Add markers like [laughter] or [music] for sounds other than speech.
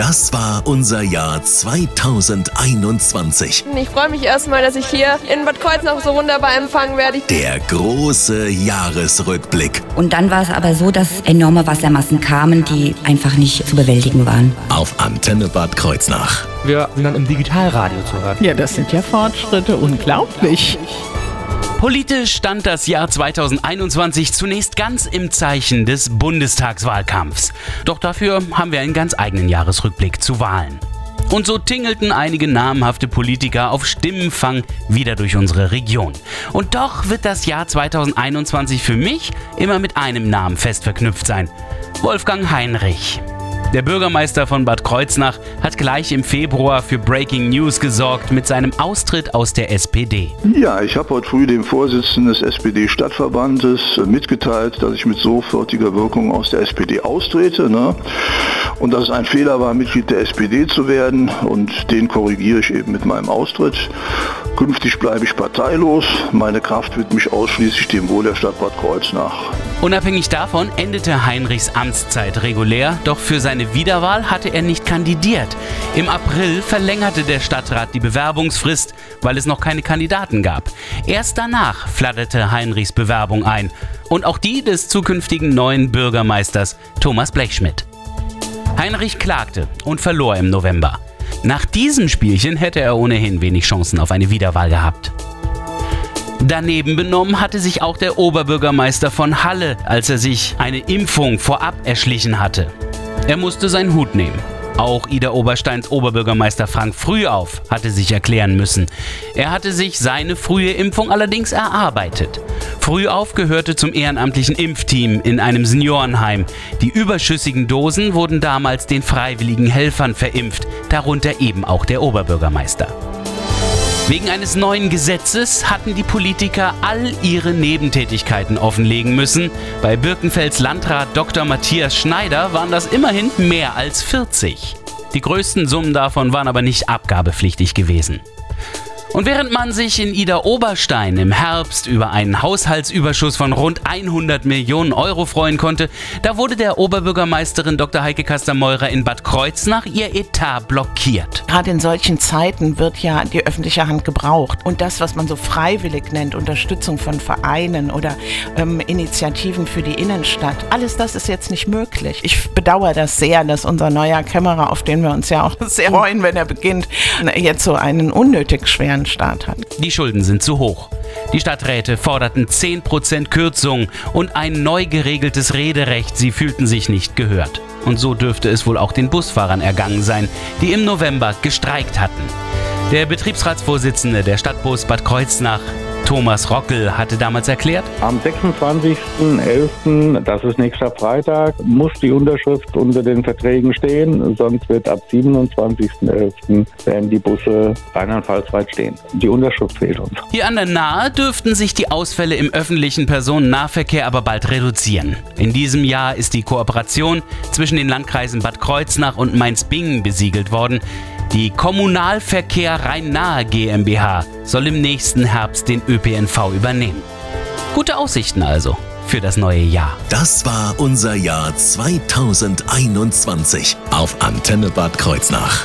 Das war unser Jahr 2021. Ich freue mich erstmal, dass ich hier in Bad Kreuznach so wunderbar empfangen werde. Der große Jahresrückblick. Und dann war es aber so, dass enorme Wassermassen kamen, die einfach nicht zu bewältigen waren. Auf Antenne Bad Kreuznach. Wir sind dann im Digitalradio zu hören. Ja, das sind ja Fortschritte, unglaublich. Politisch stand das Jahr 2021 zunächst ganz im Zeichen des Bundestagswahlkampfs. Doch dafür haben wir einen ganz eigenen Jahresrückblick zu Wahlen. Und so tingelten einige namhafte Politiker auf Stimmenfang wieder durch unsere Region. Und doch wird das Jahr 2021 für mich immer mit einem Namen fest verknüpft sein. Wolfgang Heinrich. Der Bürgermeister von Bad Kreuznach hat gleich im Februar für Breaking News gesorgt mit seinem Austritt aus der SPD. Ja, ich habe heute früh dem Vorsitzenden des SPD-Stadtverbandes mitgeteilt, dass ich mit sofortiger Wirkung aus der SPD austrete. Ne? Und dass es ein Fehler war, Mitglied der SPD zu werden. Und den korrigiere ich eben mit meinem Austritt. Künftig bleibe ich parteilos. Meine Kraft wird mich ausschließlich dem Wohl der Stadt Bad Kreuznach. Unabhängig davon endete Heinrichs Amtszeit regulär, doch für seine Wiederwahl hatte er nicht kandidiert. Im April verlängerte der Stadtrat die Bewerbungsfrist, weil es noch keine Kandidaten gab. Erst danach flatterte Heinrichs Bewerbung ein und auch die des zukünftigen neuen Bürgermeisters Thomas Blechschmidt. Heinrich klagte und verlor im November. Nach diesem Spielchen hätte er ohnehin wenig Chancen auf eine Wiederwahl gehabt. Daneben benommen hatte sich auch der Oberbürgermeister von Halle, als er sich eine Impfung vorab erschlichen hatte. Er musste seinen Hut nehmen. Auch Ida Obersteins Oberbürgermeister Frank Frühauf hatte sich erklären müssen. Er hatte sich seine frühe Impfung allerdings erarbeitet. Frühauf gehörte zum ehrenamtlichen Impfteam in einem Seniorenheim. Die überschüssigen Dosen wurden damals den freiwilligen Helfern verimpft, darunter eben auch der Oberbürgermeister. Wegen eines neuen Gesetzes hatten die Politiker all ihre Nebentätigkeiten offenlegen müssen. Bei Birkenfelds Landrat Dr. Matthias Schneider waren das immerhin mehr als 40. Die größten Summen davon waren aber nicht abgabepflichtig gewesen. Und während man sich in Ida Oberstein im Herbst über einen Haushaltsüberschuss von rund 100 Millionen Euro freuen konnte, da wurde der Oberbürgermeisterin Dr. Heike Kastermeurer in Bad Kreuznach ihr Etat blockiert. Gerade in solchen Zeiten wird ja die öffentliche Hand gebraucht. Und das, was man so freiwillig nennt, Unterstützung von Vereinen oder ähm, Initiativen für die Innenstadt, alles das ist jetzt nicht möglich. Ich bedauere das sehr, dass unser neuer Kämmerer, auf den wir uns ja auch [laughs] sehr freuen, wenn er beginnt, jetzt so einen unnötig schweren einen Staat hat. Die Schulden sind zu hoch. Die Stadträte forderten 10% Kürzung und ein neu geregeltes Rederecht. Sie fühlten sich nicht gehört. Und so dürfte es wohl auch den Busfahrern ergangen sein, die im November gestreikt hatten. Der Betriebsratsvorsitzende der Stadtbus Bad Kreuznach, Thomas Rockel hatte damals erklärt. Am 26.11., das ist nächster Freitag, muss die Unterschrift unter den Verträgen stehen, sonst wird ab 27.11. werden die Busse rheinland-pfalz-weit stehen. Die Unterschrift fehlt uns. Hier an der Nahe dürften sich die Ausfälle im öffentlichen Personennahverkehr aber bald reduzieren. In diesem Jahr ist die Kooperation zwischen den Landkreisen Bad Kreuznach und Mainz-Bingen besiegelt worden. Die Kommunalverkehr Rhein-Nahe GmbH soll im nächsten Herbst den ÖPNV übernehmen. Gute Aussichten also für das neue Jahr. Das war unser Jahr 2021 auf Antenne Bad Kreuznach.